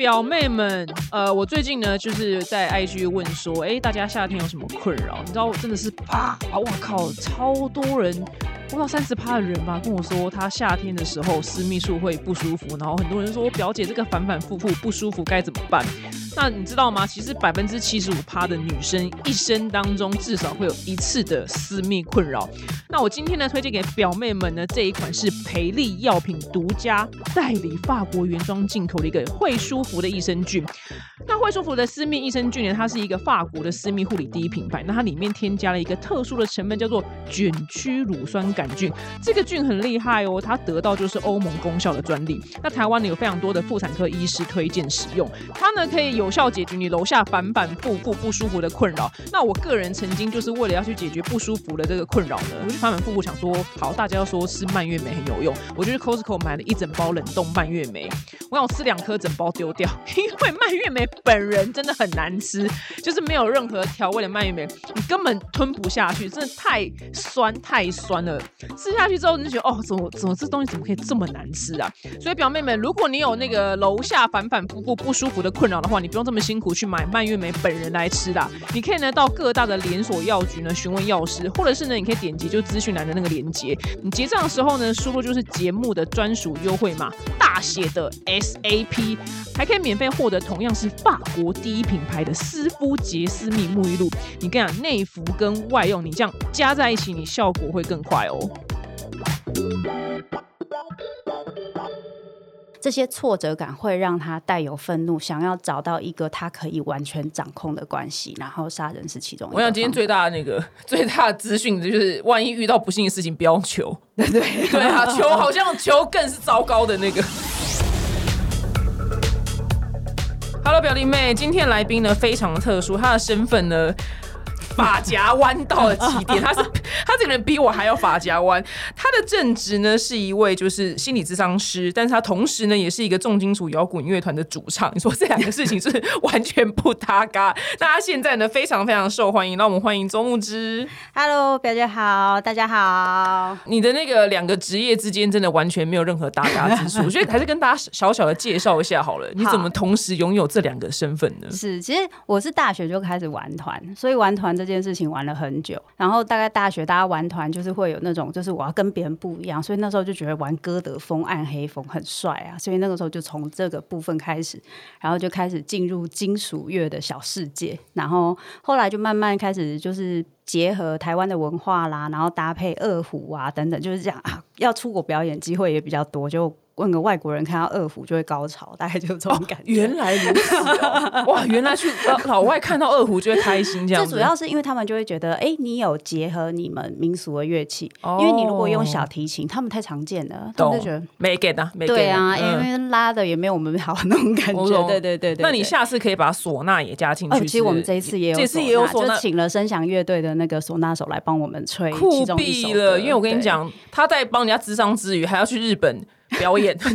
表妹们，呃，我最近呢就是在 IG 问说，哎，大家夏天有什么困扰？你知道，真的是啪啊！我靠，超多人，不到三十趴的人吧，跟我说他夏天的时候私密处会不舒服，然后很多人说我表姐这个反反复复不舒服该怎么办？那你知道吗？其实百分之七十五趴的女生一生当中至少会有一次的私密困扰。那我今天呢推荐给表妹们呢这一款是培利药品独家代理法国原装进口的一个会舒服的益生菌。那会舒服的私密益生菌呢，它是一个法国的私密护理第一品牌。那它里面添加了一个特殊的成分，叫做卷曲乳酸杆菌。这个菌很厉害哦，它得到就是欧盟功效的专利。那台湾呢有非常多的妇产科医师推荐使用，它呢可以有效解决你楼下反反复复不舒服的困扰。那我个人曾经就是为了要去解决不舒服的这个困扰呢，我就反反复复想说，好，大家要说吃蔓越莓很有用，我就去 Costco 买了一整包冷冻蔓越莓，我想吃两颗整包丢掉，因为蔓越莓。本人真的很难吃，就是没有任何调味的蔓越莓，你根本吞不下去，真的太酸太酸了。吃下去之后你就觉得，哦，怎么怎么这东西怎么可以这么难吃啊？所以表妹们，如果你有那个楼下反反复复不舒服的困扰的话，你不用这么辛苦去买蔓越莓本人来吃啦。你可以呢到各大的连锁药局呢询问药师，或者是呢你可以点击就资讯栏的那个链接，你结账的时候呢输入就是节目的专属优惠码大写的 SAP，还可以免费获得同样是。法国第一品牌的丝肤洁丝密沐浴露，你跟讲内服跟外用，你这样加在一起，你效果会更快哦。这些挫折感会让他带有愤怒，想要找到一个他可以完全掌控的关系，然后杀人是其中。我想今天最大的那个 最大的资讯就是，万一遇到不幸的事情，不要求。对对对啊，求好像求更是糟糕的那个。Hello，表弟妹，今天来宾呢非常特殊，他的身份呢。发夹弯到了极点，他是他这个人比我还要发夹弯。他的正职呢是一位就是心理咨商师，但是他同时呢也是一个重金属摇滚乐团的主唱。你说这两个事情是完全不搭嘎。那他现在呢非常非常受欢迎，让我们欢迎周木之。Hello，表姐好，大家好。你的那个两个职业之间真的完全没有任何搭嘎之处，我觉得还是跟大家小小的介绍一下好了。你怎么同时拥有这两个身份呢？是，其实我是大学就开始玩团，所以玩团。这件事情玩了很久，然后大概大学大家玩团就是会有那种，就是我要跟别人不一样，所以那时候就觉得玩歌德风、暗黑风很帅啊，所以那个时候就从这个部分开始，然后就开始进入金属乐的小世界，然后后来就慢慢开始就是结合台湾的文化啦，然后搭配二胡啊等等，就是这样啊，要出国表演机会也比较多，就。问个外国人看到二胡就会高潮，大概就这种感觉。原来如此，哇！原来去 老外看到二胡就会开心，这样。这主要是因为他们就会觉得，哎，你有结合你们民俗的乐器。因为你如果用小提琴，他们太常见了，他们就觉得没给的，没对啊，因为拉的也没有我们好那种感觉。对对对对。那你下次可以把唢呐也加进去。其实我们这一次也有，这次也有唢呐，就请了声响乐队的那个唢呐手来帮我们吹。酷毙了！因为我跟你讲，他在帮人家智商之余，还要去日本。表演，到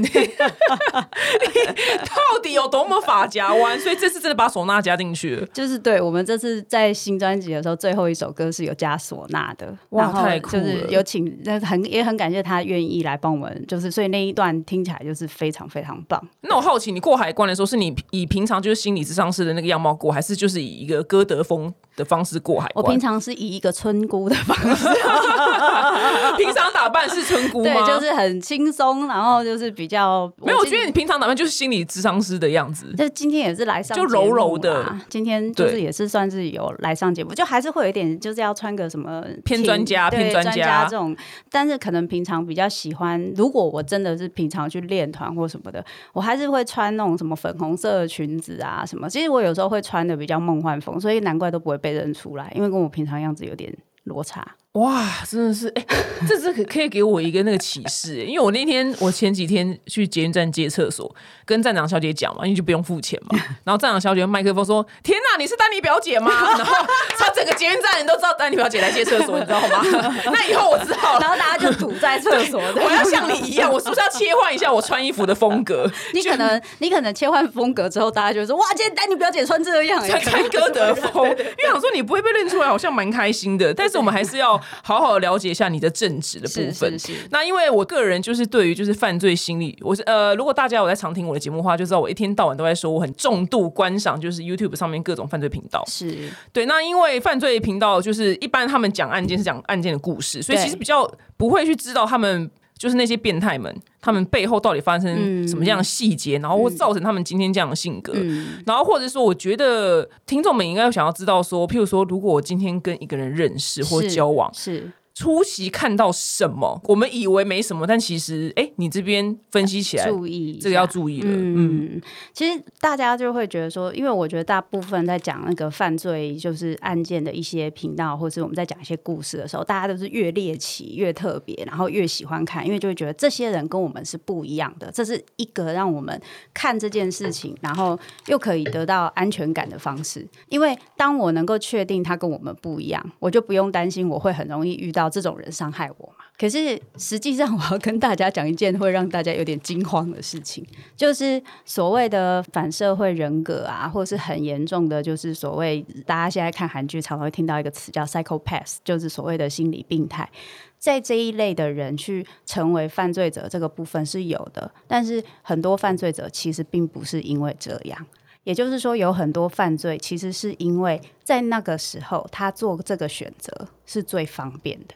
底有多么法夹弯？所以这次真的把唢呐加进去了。就是对我们这次在新专辑的时候，最后一首歌是有加唢呐的。哇，太酷了！就是有请，那很也很感谢他愿意来帮我们。就是所以那一段听起来就是非常非常棒。那我好奇，你过海关的时候，是你以平常就是心理咨商师的那个样貌过，还是就是以一个歌德风？的方式过海关，我平常是以一个村姑的方式，平常打扮是村姑吗？对，就是很轻松，然后就是比较没有。我觉得你平常打扮就是心理智商师的样子。就今天也是来上，就柔柔的。今天就是也是算是有来上节目，就还是会有一点，就是要穿个什么偏专家、偏专家这种。但是可能平常比较喜欢，如果我真的是平常去练团或什么的，我还是会穿那种什么粉红色的裙子啊什么。其实我有时候会穿的比较梦幻风，所以难怪都不会被认出来，因为跟我平常样子有点落差。哇，真的是哎，这是可可以给我一个那个启示，因为我那天我前几天去捷运站借厕所，跟站长小姐讲嘛，因为就不用付钱嘛。然后站长小姐用麦克风说：“天哪，你是丹尼表姐吗？” 然后他整个捷运站人都知道丹尼表姐来借厕所，你知道吗？那以后我知道，然后大家就堵在厕所。我要像你一样，我是不是要切换一下我穿衣服的风格？你可能你可能切换风格之后，大家就说：“哇，今天丹尼表姐穿这样，穿歌德风。”因为想说你不会被认出来，好像蛮开心的。但是我们还是要。好好了解一下你的正直的部分。是是，那因为我个人就是对于就是犯罪心理，我是呃，如果大家有在常听我的节目的话，就知道我一天到晚都在说我很重度观赏就是 YouTube 上面各种犯罪频道。是对，那因为犯罪频道就是一般他们讲案件是讲案件的故事，所以其实比较不会去知道他们就是那些变态们，他们背后到底发生什么样的细节，然后会造成他们今天这样的性格。嗯。然后或者说，我觉得听众们应该想要知道说，譬如说，如果我今天跟一个人认识或交往，是初期看到什么，我们以为没什么，但其实，哎，你这边分析起来，注意这个要注意了。嗯嗯，其实大家就会觉得说，因为我觉得大部分在讲那个犯罪就是案件的一些频道，或是我们在讲一些故事的时候，大家都是越猎奇、越特别，然后越喜欢看，因为就会觉得这些人跟我们是不一样的，这是一个让我们看这件事情，然后又可以得到安全感的方式。因为当我能够确定他跟我们不一样，我就不用担心我会很容易遇到这种人伤害我嘛。可是实际上，我要跟大家讲一件会让大家有点惊慌的事情，就是所谓的反社会人格啊，或是很严重的，就是所谓大家现在看韩剧常常会听到一个词叫 psychopath，就是所谓的心理病态。在这一类的人去成为犯罪者这个部分是有的，但是很多犯罪者其实并不是因为这样。也就是说，有很多犯罪其实是因为在那个时候他做这个选择是最方便的。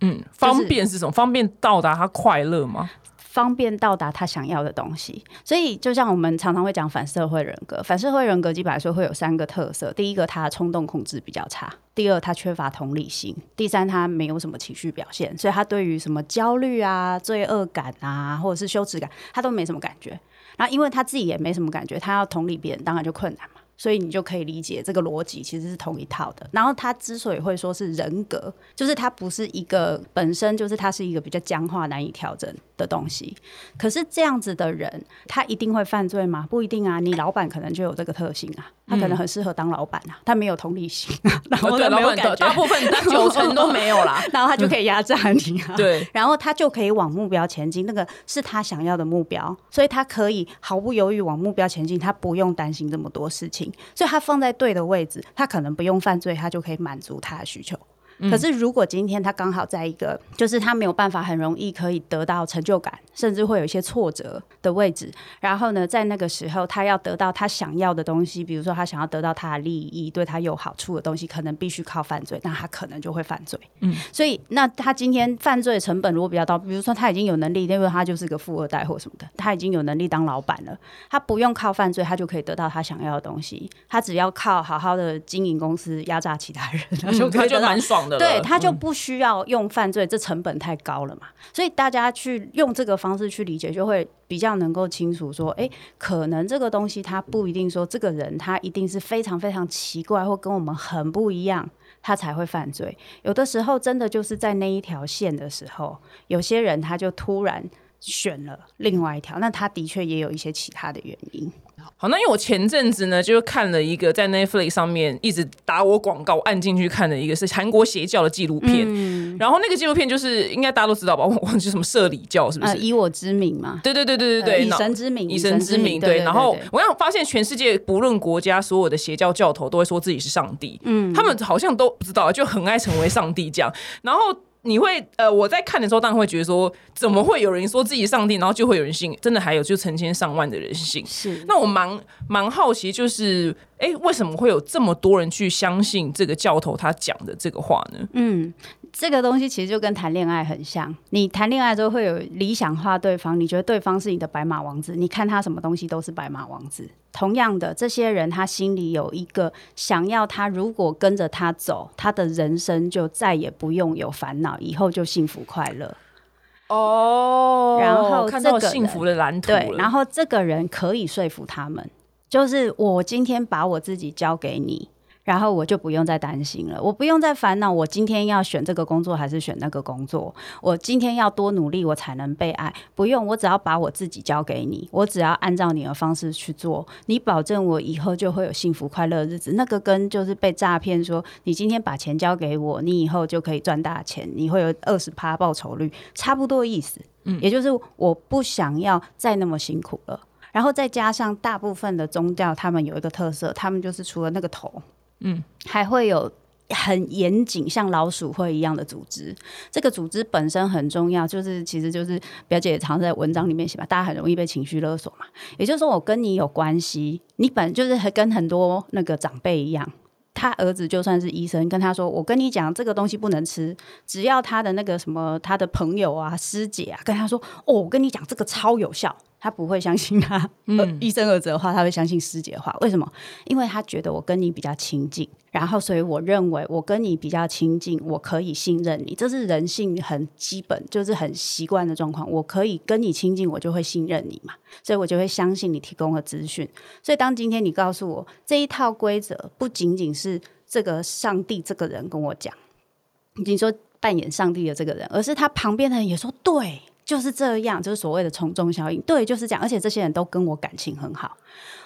嗯，方便是什么？方便到达他快乐吗？方便到达他想要的东西，所以就像我们常常会讲反社会人格，反社会人格基本来说会有三个特色：第一个，他冲动控制比较差；第二，他缺乏同理心；第三，他没有什么情绪表现，所以他对于什么焦虑啊、罪恶感啊，或者是羞耻感，他都没什么感觉。然后，因为他自己也没什么感觉，他要同理别人，当然就困难嘛。所以你就可以理解这个逻辑其实是同一套的。然后他之所以会说是人格，就是他不是一个本身就是他是一个比较僵化、难以调整的东西。可是这样子的人，他一定会犯罪吗？不一定啊。你老板可能就有这个特性啊，他可能很适合当老板啊，他没有同理心 啊，然后没有感觉，大部分九成都没有啦。然后他就可以压榨你啊。对，然后他就可以往目标前进，那个是他想要的目标，所以他可以毫不犹豫往目标前进，他不用担心这么多事情，所以他放在对的位置，他可能不用犯罪，他就可以满足他的需求。可是，如果今天他刚好在一个，就是他没有办法很容易可以得到成就感，甚至会有一些挫折的位置，然后呢，在那个时候他要得到他想要的东西，比如说他想要得到他的利益，对他有好处的东西，可能必须靠犯罪，那他可能就会犯罪。嗯，所以那他今天犯罪成本如果比较高，比如说他已经有能力，因为他就是个富二代或什么的，他已经有能力当老板了，他不用靠犯罪，他就可以得到他想要的东西，他只要靠好好的经营公司，压榨其他人，他就可以得到蛮爽的。对，他就嗯不需要用犯罪，这成本太高了嘛。所以大家去用这个方式去理解，就会比较能够清楚说，诶，可能这个东西他不一定说这个人他一定是非常非常奇怪或跟我们很不一样。他才会犯罪，有的时候真的就是在那一条线的时候，有些人他就突然选了另外一条，那他的确也有一些其他的原因。好，那因为我前阵子呢，就看了一个在 Netflix 上面一直打我广告，按进去看的一个是韩国邪教的纪录片。嗯然后那个纪录片就是应该大家都知道吧？我忘记什么社里教是不是？呃，以我之名嘛，对对对对对对，呃以神之名，以神之名，对。然后我想发现，全世界不论国家，所有的邪教教头都会说自己是上帝，嗯，他们好像都不知道，就很爱成为上帝这样。然后你会呃，我在看的时候，当然会觉得说，怎么会有人说自己上帝，然后就会有人信？真的还有就成千上万的人信。是那我蛮蛮好奇，就是哎、诶为什么会有这么多人去相信这个教头他讲的这个话呢？嗯，这个东西其实就跟谈恋爱很像。你谈恋爱之后会有理想化对方，你觉得对方是你的白马王子，你看他什么东西都是白马王子。同样的，这些人他心里有一个想要，他如果跟着他走，他的人生就再也不用有烦恼，以后就幸福快乐。哦然后看到这个幸福的蓝图对，然后这个人可以说服他们，就是我今天把我自己交给你，然后我就不用再担心了，我不用再烦恼，我今天要选这个工作还是选那个工作，我今天要多努力我才能被爱，不用，我只要把我自己交给你，我只要按照你的方式去做，你保证我以后就会有幸福快乐的日子。那个跟就是被诈骗说你今天把钱交给我，你以后就可以赚大钱，你会有二十趴报酬率，差不多意思。嗯，也就是我不想要再那么辛苦了。然后再加上大部分的宗教，他们有一个特色，他们就是除了那个头，嗯，还会有很严谨，像老鼠会一样的组织。这个组织本身很重要，就是其实就是表姐也常在文章里面写嘛，大家很容易被情绪勒索嘛。也就是说，我跟你有关系，你本就是跟很多那个长辈一样。他儿子就算是医生，跟他说：“我跟你讲，这个东西不能吃。”只要他的那个什么，他的朋友啊、师姐啊，跟他说：“哦，我跟你讲，这个超有效。”他不会相信他医生儿子的话，他会相信师姐的话。为什么？因为他觉得我跟你比较亲近，然后所以我认为我跟你比较亲近，我可以信任你。这是人性很基本，就是很习惯的状况。我可以跟你亲近，我就会信任你嘛，所以我就会相信你提供的资讯。所以当今天你告诉我这一套规则，不仅仅是这个上帝这个人跟我讲，你说扮演上帝的这个人，而是他旁边的人也说对。就是这样，就是所谓的从众效应。对，就是这样。而且这些人都跟我感情很好。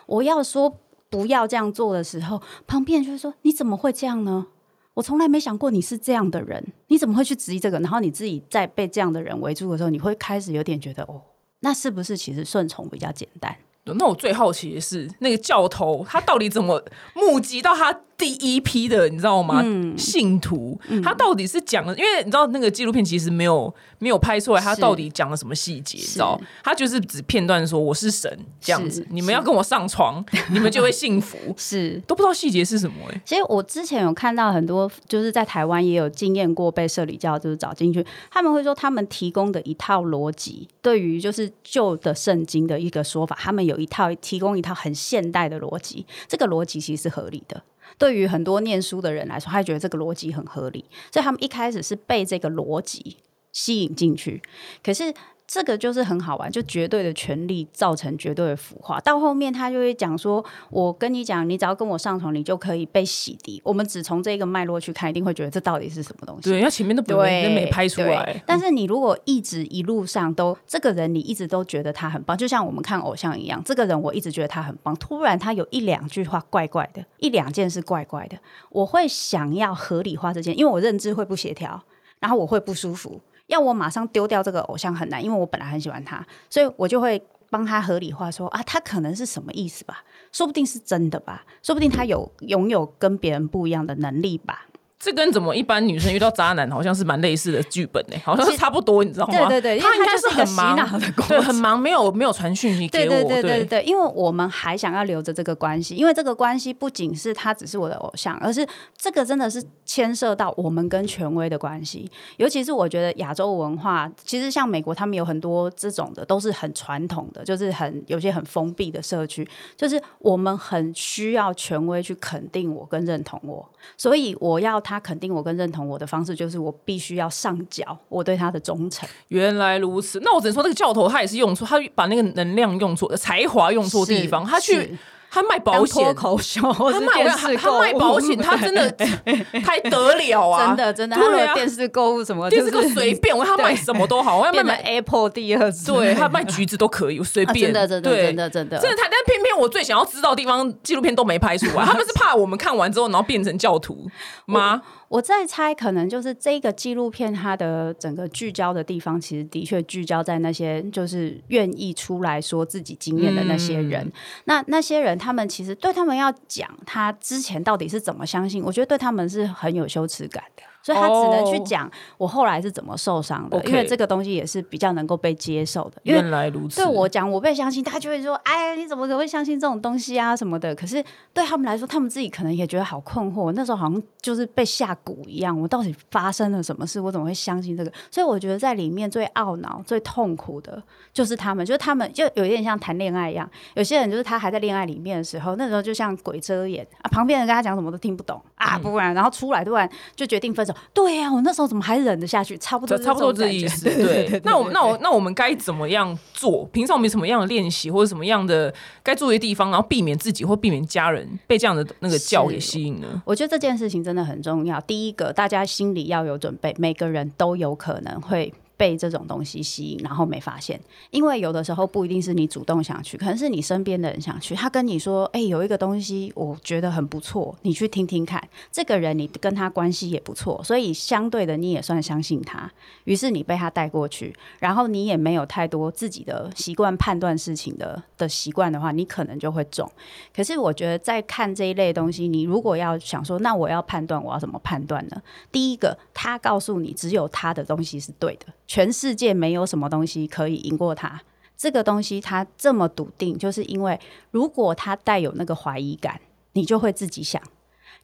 我要说不要这样做的时候，旁边就会说：“你怎么会这样呢？我从来没想过你是这样的人，你怎么会去质疑这个？”然后你自己在被这样的人围住的时候，你会开始有点觉得：“哦，那是不是其实顺从比较简单？”那我最好奇的是，那个教头他到底怎么募集到他？第一批的，你知道吗？信徒他到底是讲了，因为你知道那个纪录片其实没有没有拍出来，他到底讲了什么细节？知道？他就是只片段说我是神这样子，你们要跟我上床，你们就会幸福。是都不知道细节是什么哎。其实我之前有看到很多，就是在台湾也有经验过被社里教，就是找进去，他们会说他们提供的一套逻辑，对于就是旧的圣经的一个说法，他们有一套提供一套很现代的逻辑，这个逻辑其实是合理的。对于很多念书的人来说，他觉得这个逻辑很合理，所以他们一开始是被这个逻辑吸引进去。可是。这个就是很好玩，就绝对的权利造成绝对的腐化。到后面他就会讲说：“我跟你讲，你只要跟我上床，你就可以被洗涤。”我们只从这个脉络去看，一定会觉得这到底是什么东西？对，因为前面都不没没拍出来。但是你如果一直一路上都这个人，你一直都觉得他很棒，就像我们看偶像一样，这个人我一直觉得他很棒。突然他有一两句话怪怪的，一两件事怪怪的，我会想要合理化这件，因为我认知会不协调，然后我会不舒服。要我马上丢掉这个偶像很难，因为我本来很喜欢他，所以我就会帮他合理化说啊，他可能是什么意思吧？说不定是真的吧？说不定他有拥有跟别人不一样的能力吧？这跟怎么一般女生遇到渣男好像是蛮类似的剧本呢？好像是差不多，你知道吗？对对对，他应该是很忙的，对，很忙，没有没有传讯息给我。对对对对对，因为我们还想要留着这个关系，因为这个关系不仅是他只是我的偶像，而是这个真的是牵涉到我们跟权威的关系。尤其是我觉得亚洲文化，其实像美国，他们有很多这种的，都是很传统的，就是很有些很封闭的社区，就是我们很需要权威去肯定我跟认同我，所以我要他肯定我跟认。同我的方式就是我必须要上缴我对他的忠诚。原来如此，那我只能说，那个教头他也是用错，他把那个能量用错，才华用错地方，他去。他卖保险，脱口秀，他卖他卖保险，他真的 太得了啊！真的真的，他有电视购物什么，电视购随便，我他卖什么都好，我要卖 Apple 第二，对他卖橘子都可以，我随便，真的真的真的真的，真的他，但偏偏我最想要知道的地方，纪录片都没拍出来，他们是怕我们看完之后，然后变成教徒吗？我在猜，可能就是这个纪录片它的整个聚焦的地方，其实的确聚焦在那些就是愿意出来说自己经验的那些人。那那些人，他们其实对他们要讲他之前到底是怎么相信，我觉得对他们是很有羞耻感的。所以他只能去讲我后来是怎么受伤的，因为这个东西也是比较能够被接受的。原来如此。对我讲我被相信，他就会说：“哎，你怎么可能会相信这种东西啊什么的？”可是对他们来说，他们自己可能也觉得好困惑。那时候好像就是被下蛊一样，我到底发生了什么事？我怎么会相信这个？所以我觉得在里面最懊恼、最痛苦的就是他们，就是他们就有点像谈恋爱一样。有些人就是他还在恋爱里面的时候，那时候就像鬼遮眼啊，旁边人跟他讲什么都听不懂啊，不然然后出来突然就决定分手。对呀，我那时候怎么还忍得下去？差不多，差不多这意思。对，那我那我那我们该怎么样做？平常我们什么样的练习，或者什么样的该注意的地方，然后避免自己或避免家人被这样的那个教给吸引呢？我觉得这件事情真的很重要。第一个，大家心里要有准备，每个人都有可能会。被这种东西吸引，然后没发现。因为有的时候不一定是你主动想去，可能是你身边的人想去。他跟你说：“哎、有一个东西我觉得很不错，你去听听看。”这个人你跟他关系也不错，所以相对的你也算相信他。于是你被他带过去，然后你也没有太多自己的习惯判断事情的的习惯的话，你可能就会中。可是我觉得在看这一类东西，你如果要想说，那我要判断，我要怎么判断呢？第一个，他告诉你只有他的东西是对的，全世界没有什么东西可以赢过他。这个东西他这么笃定，就是因为如果他带有那个怀疑感，你就会自己想，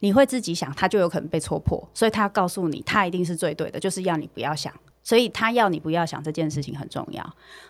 你会自己想，他就有可能被戳破。所以他告诉你，他一定是最对的，就是要你不要想。所以他要你不要想这件事情很重要。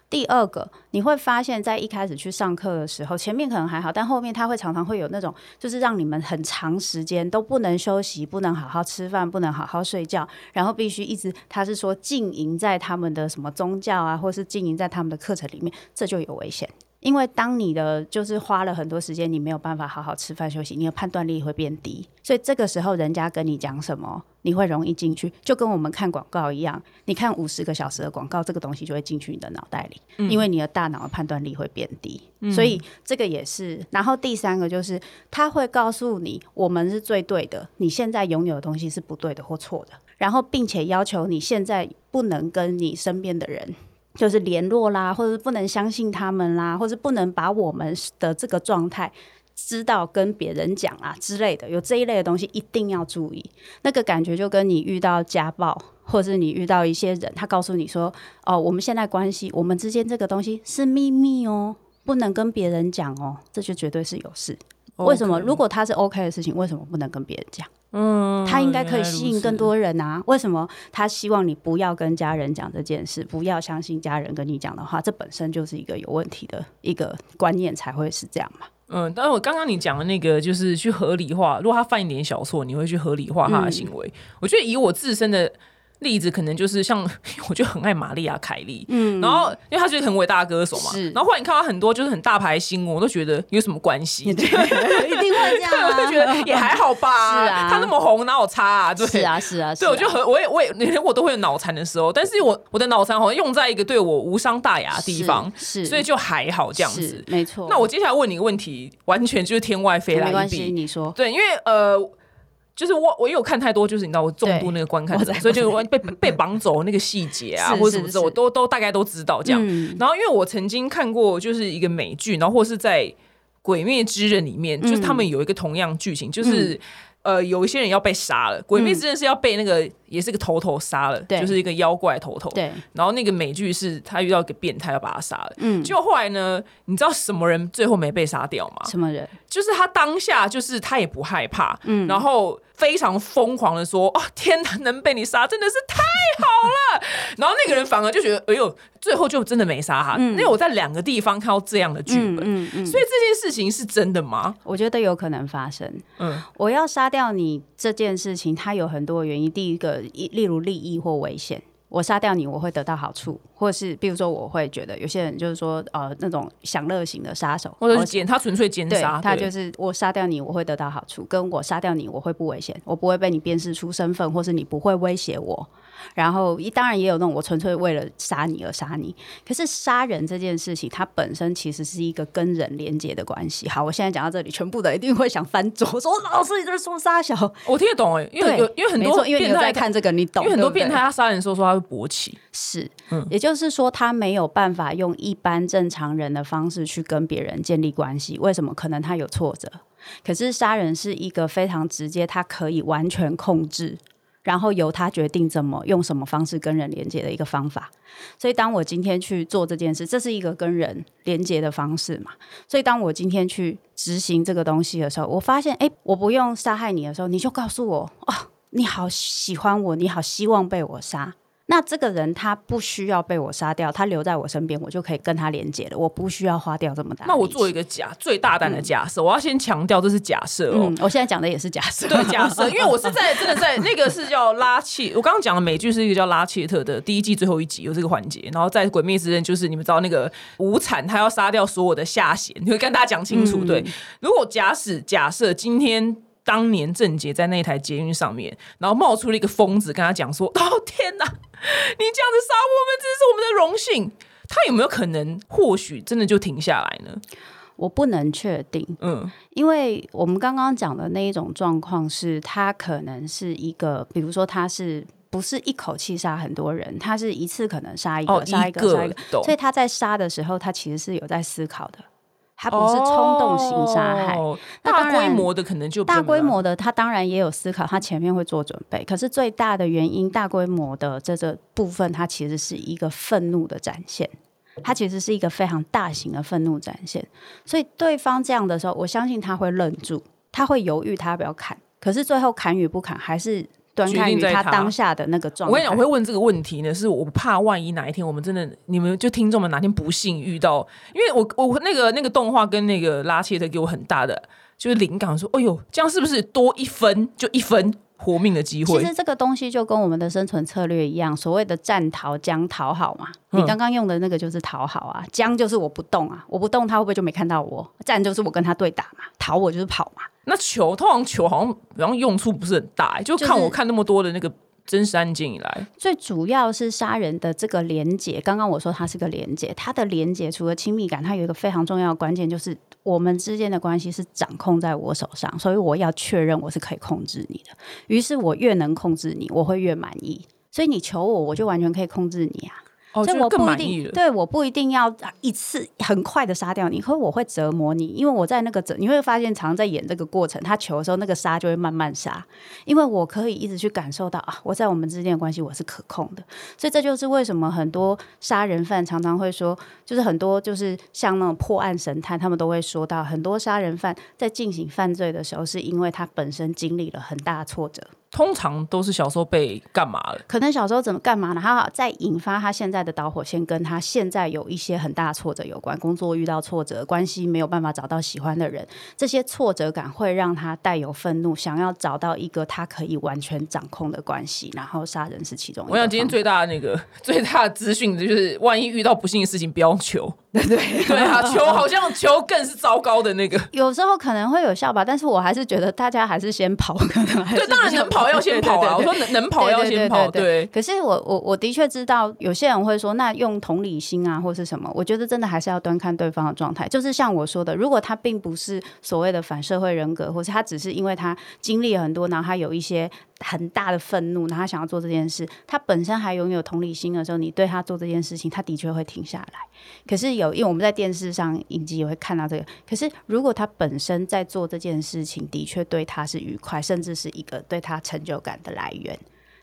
第二个，你会发现在一开始去上课的时候，前面可能还好，但后面他会常常会有那种，就是让你们很长时间都不能休息，不能好好吃饭，不能好好睡觉，然后必须一直，他是说经营在他们的什么宗教啊，或是经营在他们的课程里面，这就有危险。因为当你的就是花了很多时间，你没有办法好好吃饭休息，你的判断力会变低。所以这个时候，人家跟你讲什么，你会容易进去，就跟我们看广告一样。你看五十个小时的广告，这个东西就会进去你的脑袋里，因为你的大脑的判断力会变低。所以这个也是。然后第三个就是，他会告诉你，我们是最对的，你现在拥有的东西是不对的或错的。然后，并且要求你现在不能跟你身边的人。就是联络啦，或者是不能相信他们啦，或者不能把我们的这个状态知道跟别人讲啊之类的，有这一类的东西一定要注意。那个感觉就跟你遇到家暴，或是你遇到一些人，他告诉你说：“哦，我们现在关系，我们之间这个东西是秘密哦，不能跟别人讲哦。”这就绝对是有事。为什么？如果他是 OK 的事情，为什么不能跟别人讲？嗯，他应该可以吸引更多人。人啊！为什么他希望你不要跟家人讲这件事，不要相信家人跟你讲的话？这本身就是一个有问题的一个观念，才会是这样嘛？嗯，但是我刚刚你讲的那个，就是去合理化，如果他犯一点小错，你会去合理化他的行为。我觉得以我自身的例子，可能就是像 我就很爱玛丽亚凯莉，嗯，然后因为她是很伟大的歌手嘛，是然后后来你看到很多就是很大牌的新闻，我都觉得有什么关系？一定会这样、啊，我就觉得也还好吧，是啊他那么红哪有差啊？对，是啊，是啊，是对，啊我就很，我也我也连我都会有脑残的时候，但是我我的脑残好像用在一个对我无伤大雅的地方，是，是所以就还好这样子。没错。那我接下来问你一个问题，完全就是天外飞来一没关系，笔。你说对，因为呃，就是我我也有看太多，就是你知道我重度那个观看者，所以就我被被绑走那个细节啊，或者什么我都都大概都知道这样。嗯然后因为我曾经看过就是一个美剧，然后或是在《鬼灭之刃》里面，就是他们有一个同样剧情，就是。嗯呃，有一些人要被杀了，《鬼灭之刃》是要被那个、也是个头头杀了，就是一个妖怪头头。对，然后那个美剧是他遇到一个变态要把他杀了，嗯，结果后来呢，你知道什么人最后没被杀掉吗？什么人？就是他当下就是他也不害怕，嗯，然后非常疯狂的说：“哦，天哪，能被你杀真的是太好了。”然后那个人反而就觉得：“哎呦，最后就真的没杀他。因为我在两个地方看到这样的剧本，嗯嗯，所以这件事情是真的吗？我觉得有可能发生。嗯，我要杀掉你这件事情，它有很多原因。第一个，一例如利益或危险。我杀掉你，我会得到好处，或是比如说，我会觉得有些人就是说，呃，那种享乐型的杀手，或者是奸，他纯粹奸杀，对他就是我杀掉你，我会得到好处；跟我杀掉你，我会不危险，我不会被你辨识出身份，或是你不会威胁我。然后一当然也有那种我纯粹为了杀你而杀你。可是杀人这件事情，它本身其实是一个跟人连接的关系。好，我现在讲到这里，全部的一定会想翻桌，说老师你在说杀小，我听得懂哎，因为，有因为很多因为你有在看这个，你懂，因为很多变态他杀人的时候说他会勃起，是，嗯也就是说，他没有办法用一般正常人的方式去跟别人建立关系。为什么？可能他有挫折，可是杀人是一个非常直接，他可以完全控制，然后由他决定怎么用什么方式跟人连接的一个方法。所以，当我今天去做这件事，这是一个跟人连接的方式嘛？所以，当我今天去执行这个东西的时候，我发现，哎，我不用杀害你的时候，你就告诉我，哦，你好喜欢我，你好希望被我杀。那这个人他不需要被我杀掉，他留在我身边，我就可以跟他连接了。我不需要花掉这么大。那我做一个假最大胆的假设，我要先强调这是假设哦，嗯，我现在讲的也是假设。对，假设，因为我是在真的在那个是叫拉切，我刚刚讲的美剧是一个叫拉切特的第一季最后一集有这个环节，然后在《鬼灭之刃》就是你们知道那个无惨他要杀掉所有的下弦，你会跟大家讲清楚。对，如果假使假设今天。当年郑杰在那台捷运上面，然后冒出了一个疯子，跟他讲说：“哦天哪，你这样子杀我们，真荣幸，他有没有可能或许真的就停下来呢？我不能确定，嗯，因为我们刚刚讲的那一种状况是，他可能是一个，比如说他是不是一口气杀很多人，他是一次可能杀一个，哦，杀一个，杀一个，所以他在杀的时候，他其实是有在思考的，他不是冲动型杀害。哦那大规模的可能就大规模的，他当然也有思考，他前面会做准备。可是最大的原因，大规模的这个部分，它其实是一个愤怒的展现，它其实是一个非常大型的愤怒展现。所以对方这样的时候，我相信他会愣住，他会犹豫，他要不要砍。可是最后砍与不砍，还是端决看于他定在他当下的那个状态。我跟你讲，我会问这个问题呢，是我怕万一哪一天我们真的，你们就听众们哪天不幸遇到，因为我我那个那个动画跟那个拉切特给我很大的就是灵感，说，哎呦，这样是不是多一分就一分活命的机会？其实这个东西就跟我们的生存策略一样，所谓的战逃、将讨好嘛。嗯你刚刚用的那个就是讨好啊，将就是我不动啊，我不动他会不会就没看到我？战就是我跟他对打嘛，逃我就是跑嘛。那球通常球好像好像用处不是很大、就就看我看那么多的那个真实案件以来，最主要是杀人的这个连接，刚刚我说它是个连接，它的连接除了亲密感，它有一个非常重要的关键，就是我们之间的关系是掌控在我手上，所以我要确认我是可以控制你的。于是我越能控制你，我会越满意。所以你求我，我就完全可以控制你啊。哦，所以就我不一定。对，我不一定要一次很快的杀掉你，可是我会折磨你，因为我在那个折，你会发现常常在演这个过程，他求的时候，那个杀就会慢慢杀，因为我可以一直去感受到啊，我在我们之间的关系我是可控的，所以这就是为什么很多杀人犯常常会说，就是很多就是像那种破案神探，他们都会说到，很多杀人犯在进行犯罪的时候，是因为他本身经历了很大挫折，通常都是小时候被干嘛了？可能小时候怎么干嘛呢？他再引发他现在的导火线，跟他现在有一些很大的挫折有关，工作遇到挫折，关系没有办法找到喜欢的人，这些挫折感会让他带有愤怒，想要找到一个他可以完全掌控的关系，然后杀人是其中我想今天最大的那个最大的资讯就是，万一遇到不幸的事情，不要求。对对 对啊，球 好像球更是糟糕的那个。有时候可能会有效吧，但是我还是觉得大家还是先跑，可能还是对，当然能跑要先跑啊！我说能能跑要先跑，对对。可是我我我的确知道，有些人会说，那用同理心啊，或是什么？我觉得真的还是要端看对方的状态。就是像我说的，如果他并不是所谓的反社会人格，或是他只是因为他经历了很多，然后他有一些很大的愤怒，然后他想要做这件事，他本身还拥有同理心的时候，你对他做这件事情，他的确会停下来。可是有，因为我们在电视上影集也会看到这个。可是如果他本身在做这件事情，的确对他是愉快，甚至是一个对他成就感的来源。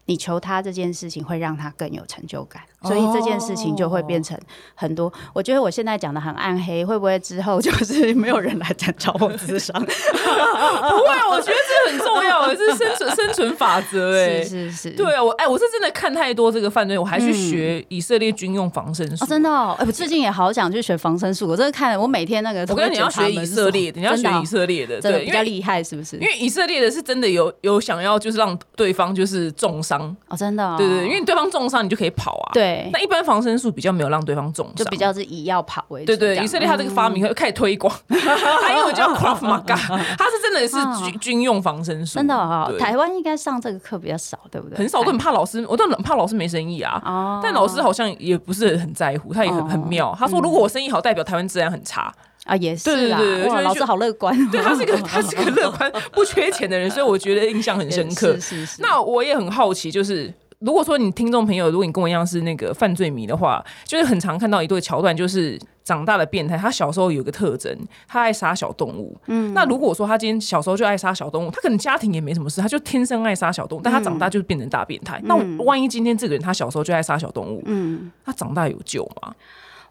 你求他这件事情会让他更有成就感，所以这件事情就会变成很多。我觉得我现在讲的很暗黑，会不会之后就是没有人来找找我智商？不会啊，我觉得这很重要，这是生存生存法则 哎。是是是，对啊，我哎，我是真的看太多这个犯罪，我还去学以色列军用防身术。哦，真的哦，哎，我最近也好想去学防身术，我真的看了，我每天那个我跟你要学以色列的，你要学以色列的，对，真的比较厉害，是不是？因为以色列的是真的有有想要就是让对方就是重伤，哦，真的对，对因为对方重伤你就可以跑啊。，对那一般防身术比较没有让对方中伤，就比较是以要跑为主对对，以色列他这个发明会开始推广，还有叫 Krav Maga，他是真的是军军用防身术，真的啊，台湾应该上这个课比较少，对不对？很少都很怕老师，我都很怕老师没生意啊。哦，但老师好像也不是很在乎，他也很哦。很妙。他说如果我生意好，代表台湾治安很差。啊，也是啦，对对对哇，就是老师好乐观哦，对他是个他是个乐观不缺钱的人，所以我觉得印象很深刻。是。是是，那我也很好奇，就是如果说你听众朋友，如果你跟我一样是那个犯罪迷的话，就是很常看到一对桥段，就是长大的变态，他小时候有个特征，他爱杀小动物。嗯，那如果说他今天小时候就爱杀小动物，他可能家庭也没什么事，他就天生爱杀小动物，但他长大就是变成大变态。那万一今天这个人他小时候就爱杀小动物，嗯，他长大有救吗？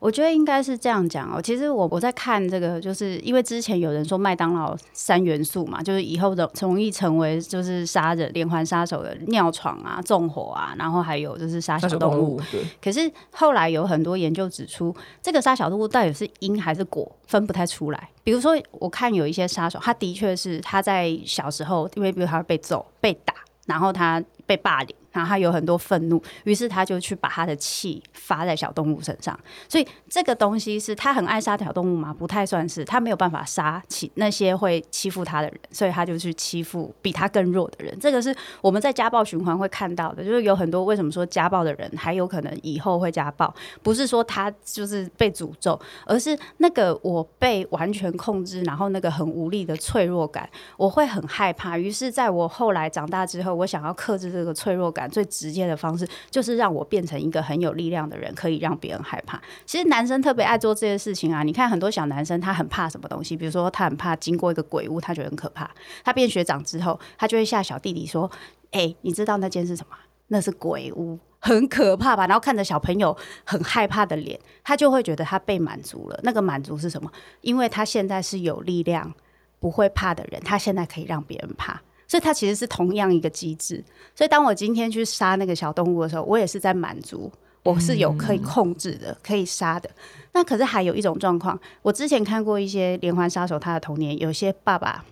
我觉得应该是这样讲哦。其实我我在看这个，就是因为之前有人说麦当劳三元素嘛，就是以后的容易成为就是杀人连环杀手的尿床啊、纵火啊，然后还有就是杀小动物。动物，对，可是后来有很多研究指出，这个杀小动物到底是因还是果，分不太出来。比如说，我看有一些杀手，他的确是他在小时候，因为比如他被揍、被打，然后他被霸凌，然后他有很多愤怒，于是他就去把他的气发在小动物身上。所以这个东西是他很爱杀小动物吗？不太算是，他没有办法杀起那些会欺负他的人，所以他就去欺负比他更弱的人。这个是我们在家暴循环会看到的，就是有很多为什么说家暴的人还有可能以后会家暴，不是说他就是被诅咒，而是那个我被完全控制，然后那个很无力的脆弱感，我会很害怕。于是在我后来长大之后，我想要克制这个脆弱感，最直接的方式就是让我变成一个很有力量的人，可以让别人害怕。其实男生特别爱做这些事情啊，你看很多小男生他很怕什么东西，比如说他很怕经过一个鬼屋，他觉得很可怕。他变学长之后，他就会吓小弟弟说：“哎、你知道那间是什么？那是鬼屋。”很可怕吧？然后看着小朋友很害怕的脸，他就会觉得他被满足了。那个满足是什么？因为他现在是有力量、不会怕的人，他现在可以让别人怕。所以它其实是同样一个机制。所以当我今天去杀那个小动物的时候，我也是在满足，我是有可以控制的、可以杀的。那可是还有一种状况，我之前看过一些连环杀手，他的童年有些爸爸。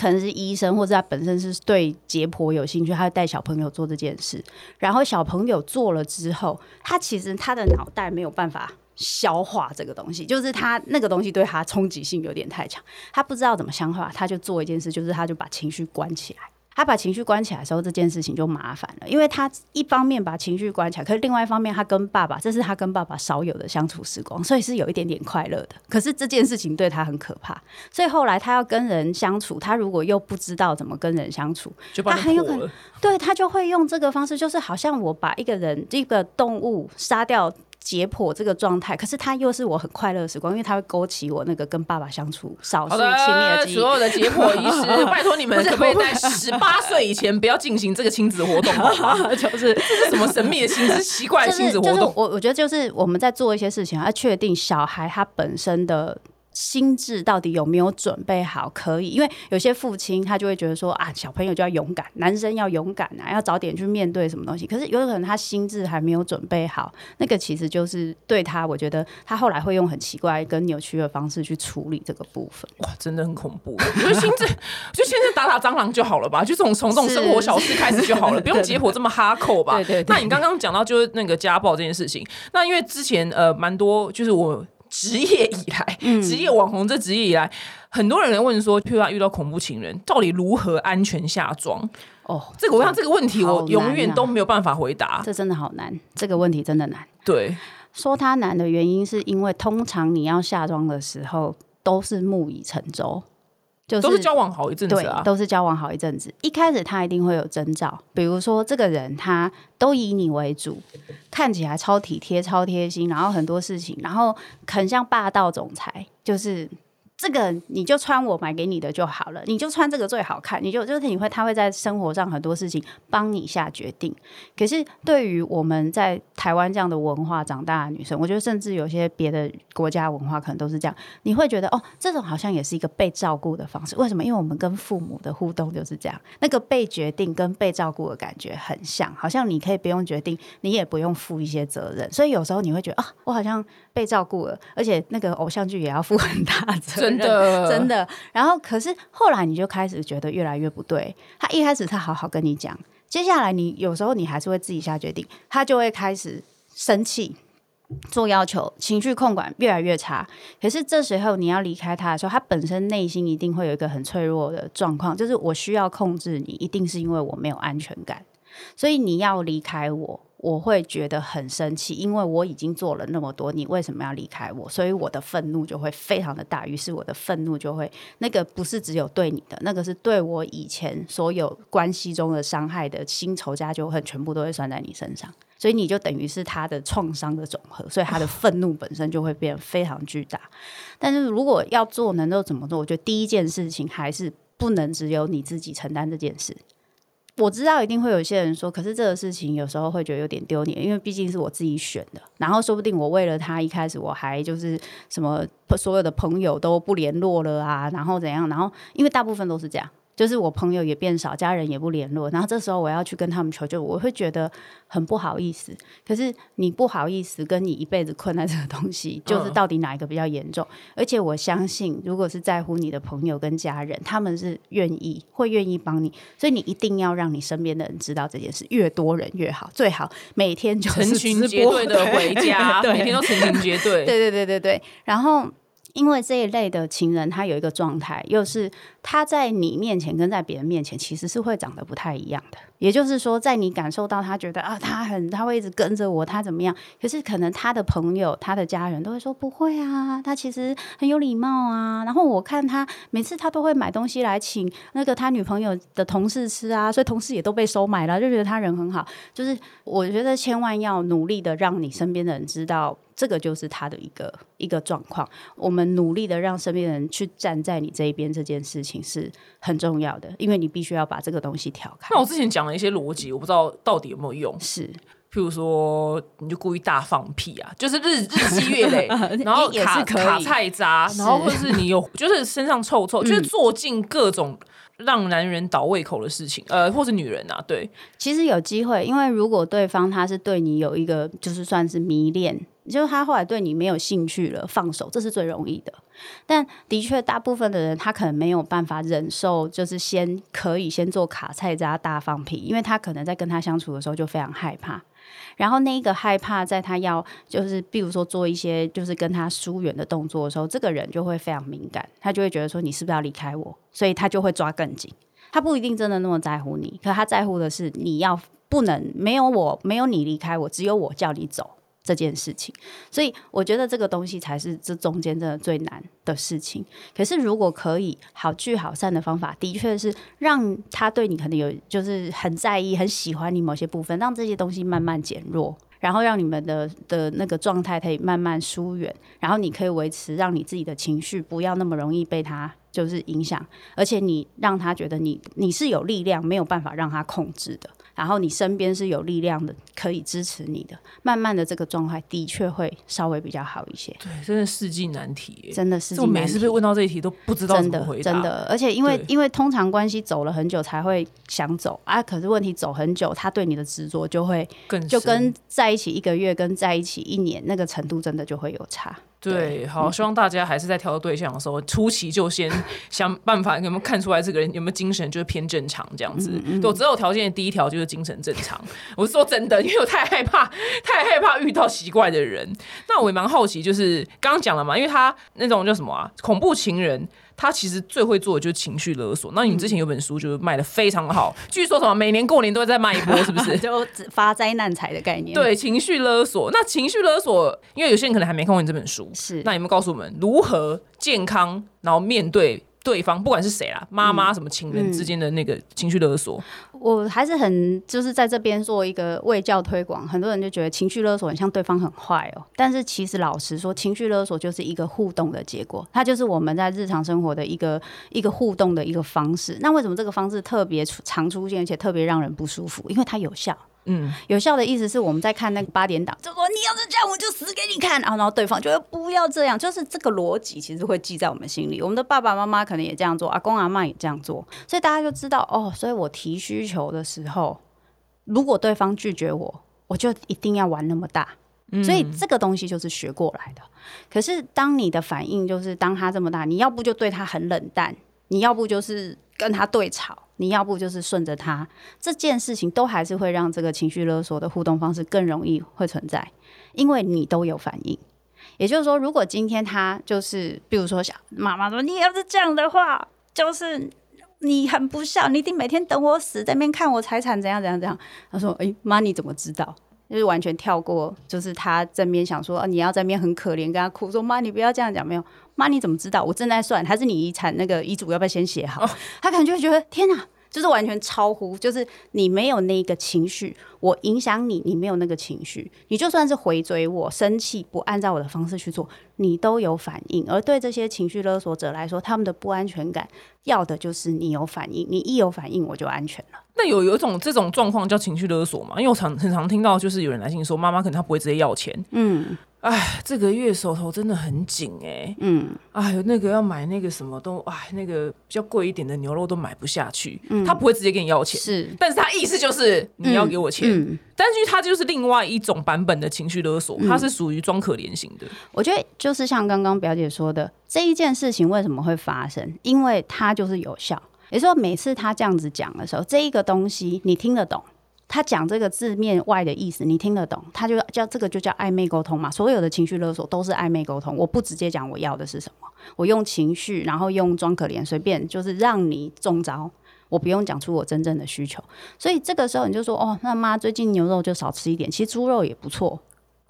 可能是医生，或者他本身是对解剖有兴趣，他会带小朋友做这件事。然后小朋友做了之后，他其实他的脑袋没有办法消化这个东西，就是他那个东西对他冲击性有点太强，他不知道怎么消化，他就做一件事，就是他就把情绪关起来。他把情绪关起来的时候，这件事情就麻烦了，因为他一方面把情绪关起来，可是另外一方面，他跟爸爸，这是他跟爸爸少有的相处时光，所以是有一点点快乐的。可是这件事情对他很可怕，所以后来他要跟人相处，他如果又不知道怎么跟人相处，就把他很有可能。对他就会用这个方式，就是好像我把一个人、一个动物杀掉。解剖这个状态，可是他又是我很快乐的时光，因为他会勾起我那个跟爸爸相处少数亲密的的，记忆所。有的解剖医师，拜托你们不是可不可以在十八岁以前不要进行这个亲子活动？就是 这是什么神秘的亲子、奇怪的亲子活动？就是我我觉得就是我们在做一些事情，要确定小孩他本身的。心智到底有没有准备好？可以，因为有些父亲他就会觉得说啊，小朋友就要勇敢，男生要勇敢啊，要早点去面对什么东西。可是有可能他心智还没有准备好，那个其实就是对他，我觉得他后来会用很奇怪跟扭曲的方式去处理这个部分。哇，真的很恐怖。我觉得心智就现在打打蟑螂就好了吧，就这种从这种生活小事开始就好了，不用结果这么哈扣吧？对对对那你刚刚讲到就是那个家暴这件事情，那因为之前呃蛮多就是我。职业以来，嗯职业网红这职业以来，很多人问说，譬如他遇到恐怖情人，到底如何安全下妆？哦，这个我想这个问题，我永远都没有办法回答。这真的好难，这个问题真的难。对，说它难的原因，是因为通常你要下妆的时候都是木已成舟，就是都是交往好一阵子对啊，，都是交往好一阵子。一开始他一定会有征兆，比如说这个人他都以你为主，看起来超体贴、超贴心，然后很多事情，然后很像霸道总裁，就是。这个你就穿我买给你的就好了，你就穿这个最好看，你就就是你会他会在生活上很多事情帮你下决定。可是对于我们在台湾这样的文化长大的女生，我觉得甚至有些别的国家文化可能都是这样，你会觉得哦，这种好像也是一个被照顾的方式。为什么？因为我们跟父母的互动就是这样，那个被决定跟被照顾的感觉很像，好像你可以不用决定，你也不用负一些责任。所以有时候你会觉得啊，我好像被照顾了，而且那个偶像剧也要负很大责任，真的真的。然后可是后来你就开始觉得越来越不对。他一开始他好好跟你讲，接下来你有时候你还是会自己下决定，他就会开始生气。做要求，情绪控管越来越差。可是这时候你要离开他的时候，他本身内心一定会有一个很脆弱的状况，就是我需要控制你，一定是因为我没有安全感，所以你要离开我，我会觉得很生气，因为我已经做了那么多，你为什么要离开我？所以我的愤怒就会非常的大，于是我的愤怒就会那个不是只有对你的，那个是对我以前所有关系中的伤害的新仇加旧恨，全部都会算在你身上。所以你就等于是他的创伤的总和，所以他的 愤怒本身就会变得非常巨大。但是如果要做，能够怎么做？我觉得第一件事情还是不能只有你自己承担这件事。我知道一定会有些人说，可是这个事情有时候会觉得有点丢脸，因为毕竟是我自己选的。然后说不定我为了他一开始我还就是什么所有的朋友都不联络了啊，然后怎样？然后因为大部分都是这样。就是我朋友也变少，家人也不联络，然后这时候我要去跟他们求救，我会觉得很不好意思。可是你不好意思，跟你一辈子困在这个东西，就是到底哪一个比较严重？而且我相信，如果是在乎你的朋友跟家人，他们是愿意会愿意帮你，所以你一定要让你身边的人知道这件事，越多人越好，最好每天就是成群结队的回家，每天都成群结队。对对对对对，然后。因为这一类的情人，他有一个状态，又是他在你面前跟在别人面前其实是会长得不太一样的。也就是说，在你感受到他觉得啊，他很他会一直跟着我，他怎么样？可是可能他的朋友、他的家人都会说不会啊，他其实很有礼貌啊。然后我看他每次他都会买东西来请那个他女朋友的同事吃啊，所以同事也都被收买了，就觉得他人很好。就是我觉得千万要努力的让你身边的人知道。这个就是他的一个一个状况，我们努力的让身边人去站在你这一边，这件事情是很重要的，因为你必须要把这个东西调开。那我之前讲了一些逻辑，我不知道到底有没有用。是，譬如说，你就故意大放屁啊，就是日日积月累，然后卡卡菜渣，然后或者是你有就是身上臭臭，就是做尽各种让男人倒胃口的事情，呃，或是女人啊，对，其实有机会，因为如果对方他是对你有一个就是算是迷恋。就是他后来对你没有兴趣了，放手，这是最容易的。但的确，大部分的人他可能没有办法忍受，就是先可以先做卡菜渣大放屁，因为他可能在跟他相处的时候就非常害怕。然后那一个害怕，在他要就是比如说做一些就是跟他疏远的动作的时候，这个人就会非常敏感，他就会觉得说你是不是要离开我，所以他就会抓更紧。他不一定真的那么在乎你，可他在乎的是你要不能没有我，没有你离开我，只有我叫你走。这件事情，所以我觉得这个东西才是这中间真的最难的事情。可是如果可以好聚好散的方法，的确是让他对你可能有就是很在意、很喜欢你某些部分，让这些东西慢慢减弱，然后让你们的的那个状态可以慢慢疏远，然后你可以维持，让你自己的情绪不要那么容易被他就是影响，而且你让他觉得你你是有力量，没有办法让他控制的。然后你身边是有力量的，可以支持你的，慢慢的这个状态的确会稍微比较好一些。对，真的世纪难题，真的是。我每次被问到这一题都不知道怎么回答。真的，而且因为因为通常关系走了很久才会想走啊，可是问题走很久，他对你的执着就会更就跟在一起一个月跟在一起一年那个程度真的就会有差。对，好，希望大家还是在挑对象的时候，初期就先想办法有没有看出来这个人有没有精神，就是偏正常这样子。我择偶条件的第一条就是精神正常。我是说真的，因为我太害怕，太害怕遇到奇怪的人。那我也蛮好奇，就是刚刚讲了嘛，因为他那种叫什么啊，恐怖情人。他其实最会做的就是情绪勒索。那你们之前有本书就是卖的非常好，据说什么每年过年都会再卖一波，是不是？就发灾难财的概念。对，情绪勒索。那情绪勒索，因为有些人可能还没看过你这本书，是。那有没有告诉我们如何健康，然后面对？对方不管是谁啦，妈妈什么情人之间的那个情绪勒索，我还是很就是在这边做一个卫教推广。很多人就觉得情绪勒索很像对方很坏哦，但是其实老实说，情绪勒索就是一个互动的结果，它就是我们在日常生活的一个一个互动的一个方式。那为什么这个方式特别常出现，而且特别让人不舒服？因为它有效。嗯，有效的意思是我们在看那个八点档，就说你要是这样，我就死给你看。然后，然后对方就会不要这样，就是这个逻辑其实会记在我们心里。我们的爸爸妈妈可能也这样做，阿公阿妈也这样做，所以大家就知道哦。所以我提需求的时候，如果对方拒绝我，我就一定要玩那么大。所以这个东西就是学过来的。可是当你的反应就是当他这么大，你要不就对他很冷淡，你要不就是跟他对吵。你要不就是顺着他，这件事情都还是会让这个情绪勒索的互动方式更容易会存在，因为你都有反应。也就是说，如果今天他就是，比如说想妈妈说，你要是这样的话，就是你很不孝，你一定每天等我死在那边看我财产怎样怎样怎样。他说，哎妈，你怎么知道？就是完全跳过，就是他正面想说，啊你要在面很可怜，跟他哭说，妈，你不要这样讲，没有。妈，你怎么知道？我正在算，还是你遗产那个遗嘱要不要先写好？他可能就会觉得天哪，就是完全超乎，就是你没有那个情绪，我影响你，你没有那个情绪，你就算是回嘴我生气，不按照我的方式去做，你都有反应。而对这些情绪勒索者来说，他们的不安全感要的就是你有反应，你一有反应，我就安全了。那有有一种这种状况叫情绪勒索嘛？因为我常很常听到，就是有人来信说，妈妈可能她不会直接要钱，嗯。哎，这个月手头真的很紧哎、嗯，哎呦，那个要买那个什么都，哎，那个比较贵一点的牛肉都买不下去，嗯。他不会直接给你要钱，是。但是他意思就是你要给我钱，嗯，但是他就是另外一种版本的情绪勒索，他是属于装可怜型的，我觉得就就是像刚刚表姐说的，这一件事情为什么会发生？因为它就是有效。也就是说，每次他这样子讲的时候，这一个东西你听得懂，他讲这个字面外的意思你听得懂，他就叫这个就叫暧昧沟通嘛。所有的情绪勒索都是暧昧沟通，我不直接讲我要的是什么，我用情绪，然后用装可怜，随便就是让你中招。我不用讲出我真正的需求，所以这个时候你就说哦，那妈最近牛肉就少吃一点，其实猪肉也不错。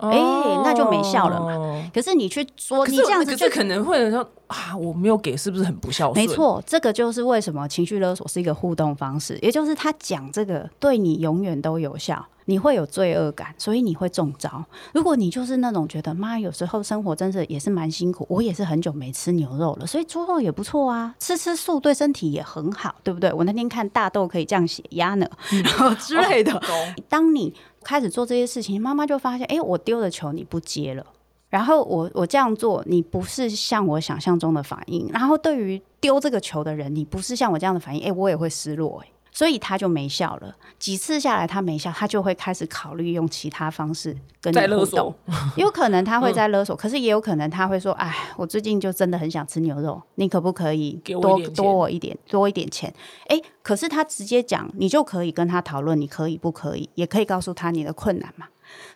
哎那就没效了嘛嘛。可是你去说你这样子就可能会说啊，我没有给，是不是很不孝顺？没，错，这个就是为什么情绪勒索是一个互动方式，也就是他讲这个对你永远都有效，你会有罪恶感，所以你会中招。如果你就是那种觉得妈，有时候生活真的也是蛮辛苦，我也是很久没吃牛肉了，所以猪肉也不错啊，吃吃素对身体也很好，对不对？我那天看大豆可以降血压呢，然后之类的。懂当你开始做这些事情，妈妈就发现，哎、我丢的球你不接了。然后我我这样做，你不是像我想象中的反应。然后对于丢这个球的人，你不是像我这样的反应，哎、我也会失落、哎，所以他就没效了。几次下来他没效，他就会开始考虑用其他方式跟你勒互动索。有可能他会在勒索，可是也有可能他会说：“哎，我最近就真的很想吃牛肉，你可不可以多多我一点，多一点钱？”哎，可是他直接讲，你就可以跟他讨论，你可以不可以，也可以告诉他你的困难嘛。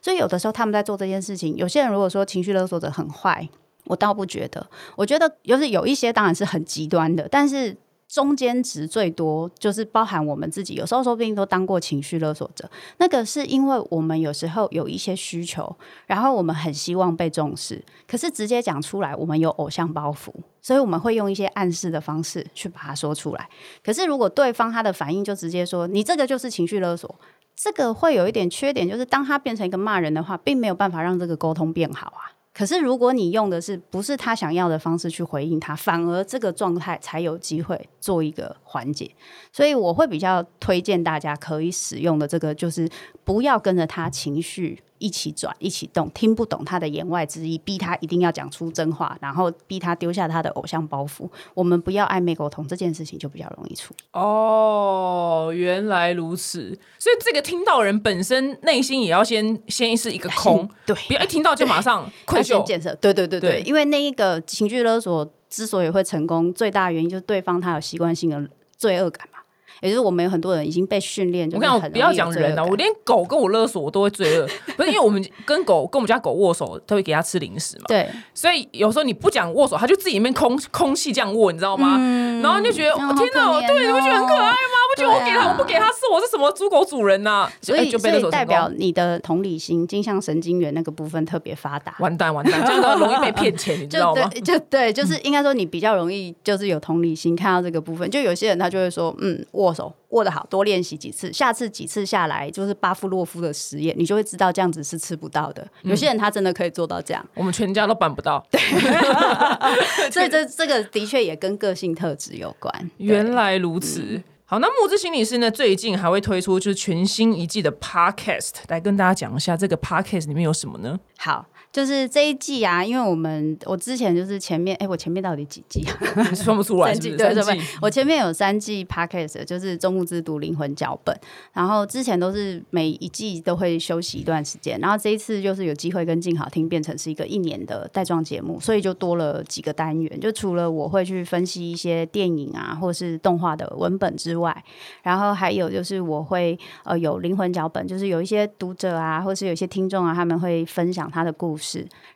所以有的时候他们在做这件事情，有些人如果说情绪勒索者很坏，我倒不觉得，我觉得就是有一些当然是很极端的，但是。中间值最多就是包含我们自己，有时候说不定都当过情绪勒索者。那个是因为我们有时候有一些需求，然后我们很希望被重视，可是直接讲出来，我们有偶像包袱，所以我们会用一些暗示的方式去把它说出来。可是如果对方他的反应就直接说你这个就是情绪勒索，这个会有一点缺点，就是当他变成一个骂人的话，并没有办法让这个沟通变好啊。可是如果你用的是不是他想要的方式去回应他，反而这个状态才有机会做一个缓解。所以我会比较推荐大家可以使用的这个，就是不要跟着他情绪一起转、一起动，听不懂他的言外之意，逼他一定要讲出真话，然后逼他丢下他的偶像包袱。我们不要暧昧沟通，这件事情就比较容易处理。哦，原来如此，所以这个听到人本身内心也要先先是一个空，对，不要一听到就马上要愧疚。先建设，对对对对，对因为那一个情绪勒索之所以会成功，最大的原因就是对方他有习惯性的罪恶感嘛，也就是我们有很多人已经被训练，就我跟你讲，不要讲人啊，我连狗跟我勒索，我都会罪恶。不是因为我们 跟狗跟我们家狗握手，都会给它吃零食嘛，对，所以有时候你不讲握手，它就自己里面空空气这样握，你知道吗？然后你就觉得，哦天哪，好可怜对，你不觉得很可爱吗？不觉得我给他，啊我不给他是，我是什么猪狗主人呐？所以哎就被勒索成所以代表。你的同理心、镜像神经元那个部分特别发达。完蛋完蛋，这样都容易被骗钱，你知道吗？就对，就对，就是应该说你比较容易，就是有同理心，看到这个部分。就有些人他就会说，嗯，握手握得好，多练习几次，下次几次下来就是巴夫洛夫的实验，你就会知道这样子是吃不到的。有些人他真的可以做到这样，我们全家都办不到。所以这这个的确也跟个性特质有关。原来如此。好，那木之心理师呢？最近还会推出就是全新一季的 podcast，来跟大家讲一下这个 podcast 里面有什么呢？好，就是这一季啊，因为我们我之前就是前面，哎，我前面到底几季啊？你算不出来三季？对对对，我前面有三季 podcast，就是中木之读灵魂脚本，然后之前都是每一季都会休息一段时间，然后这一次就是有机会跟静好听变成是一个一年的带状节目，所以就多了几个单元，就除了我会去分析一些电影啊或是动画的文本之外，然后还有就是我会呃有灵魂脚本，就是有一些读者啊或是有一些听众啊，他们会分享他的故事，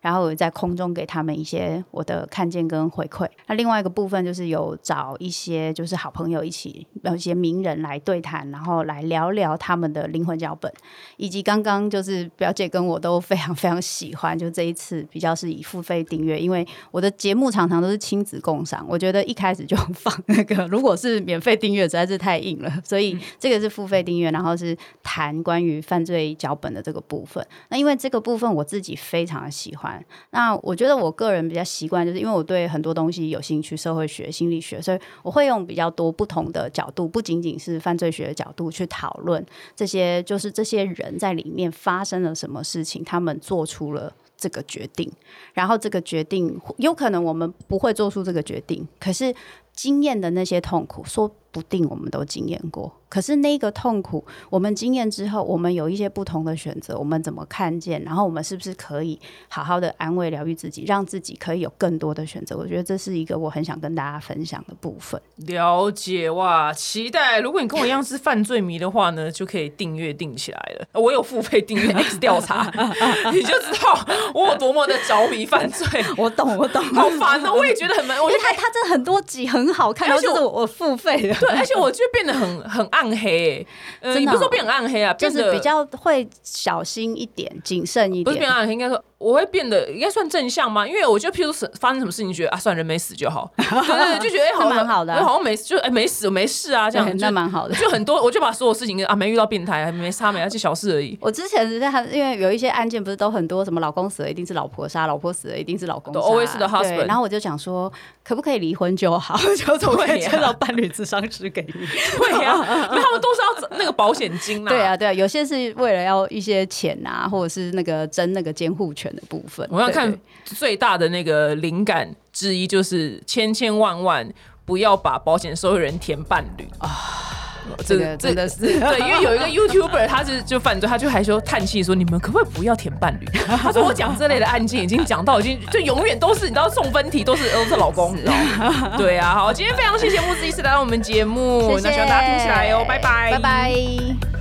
然后我在空中给他们一些我的看见跟回馈。那另外一个部分就是有找一些就是好朋友一起，有一些名人来对谈，然后来聊聊他们的灵魂脚本，以及刚刚就是表姐跟我都非常非常喜欢，就这一次比较是以付费订阅，因为我的节目常常都是亲子共赏，我觉得一开始就 放那个，如果是免费订阅实在是太硬了，所以这个是付费订阅，然后是谈关于犯罪脚本的这个部分。那因为这个部分我自己非常常的喜欢。那我觉得我个人比较习惯，就是因为我对很多东西有兴趣，社会学、心理学，所以我会用比较多不同的角度，不仅仅是犯罪学的角度去讨论这些，就是这些人在里面发生了什么事情，他们做出了。这个决定，然后这个决定有可能我们不会做出这个决定，可是经验的那些痛苦，说不定我们都经验过。可是那个痛苦，我们经验之后，我们有一些不同的选择，我们怎么看见？然后我们是不是可以好好的安慰、疗愈自己，让自己可以有更多的选择？我觉得这是一个我很想跟大家分享的部分。了解哇，期待！如果你跟我一样是犯罪迷的话呢，就可以订阅订起来了。我有付费订阅 X 调查，你就知道我有多么的着迷犯罪。我懂，我懂，好烦哦！我也觉得很闷。我觉得他他真的很多集很好看，而且我我付费的，对，而且我就变得很 很。暗黑，呃，你不是说变很暗黑啊，就是比较会小心一点、谨慎一点，不是变暗黑，应该说。我会变得应该算正向吗？因为我觉得譬如是发生什么事情，觉得啊，算人没死就好，对对，就觉得哎，好蛮好的，好像没就哎没死没事啊，这样那蛮好的。就很多，我就把所有事情啊，没遇到变态，没杀没，而且小事而已。我之前是在因为有一些案件，不是都很多什么老公死了一定是老婆杀，老婆死了一定是老公杀，always the husband。然后我就想说，可不可以离婚就好，就总会介绍伴侣智商师给你。对呀，他们都是要那个保险金啊。对啊，对啊，有些是为了要一些钱啊，或者是那个争那个监护权的部分。看最大的那个灵感之一，就是千千万万不要把保险受益人填伴侣啊！这个真的是对，因为有一个 YouTuber，他是就犯罪，他就还说叹气说：“你们可不可以不要填伴侣？”他说：“我讲这类的案件已经讲到已经就永远都是你知道送分题都是都是老公，对啊。”好，今天非常谢谢木子医师来到我们节目，那希望大家听起来哦，拜拜，拜拜。